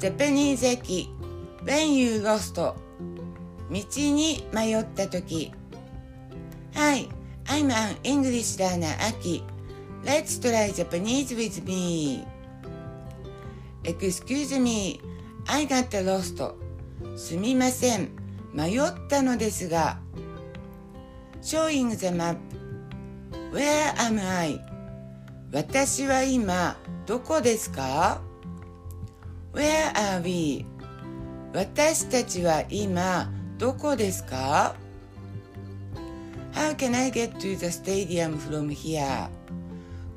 Japanese 駅 When you lost 道に迷った時 Hi, I'm an English learner Aki Let's try Japanese with me Excuse me, I got lost すみません迷ったのですが Showing the map Where am I? 私は今どこですか Where are we? 私たちは今どこですか How can I get to the stadium from here?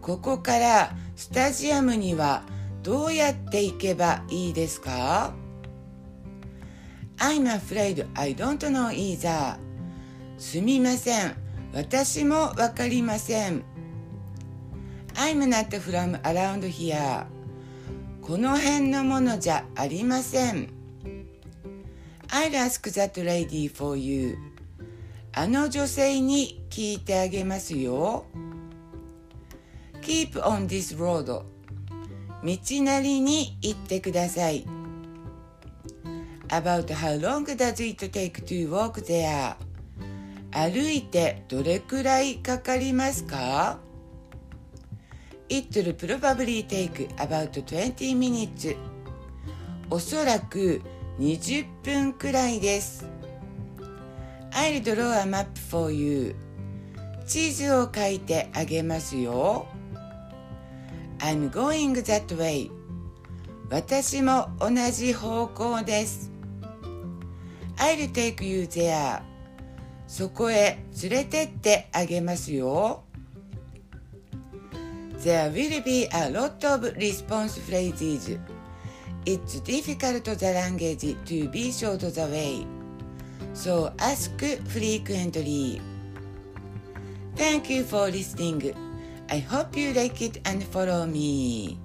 ここからスタジアムにはどうやって行けばいいですか I'm afraid I don't know either. すみません。私もわかりません。I'm not from around here. この辺のものじゃありません。I'll ask that lady for you. あの女性に聞いてあげますよ。Keep on this road. 道なりに行ってください。About how long does it take to walk there? 歩いてどれくらいかかりますか It will probably take about 20 minutes. おそらく20分くらいです。I'll draw a map for you. 地図を書いてあげますよ。I'm going that way. 私も同じ方向です。I'll take you there. そこへ連れてってあげますよ。There will be a lot of response phrases. It's difficult the language to be short the way. So ask frequently. Thank you for listening. I hope you like it and follow me.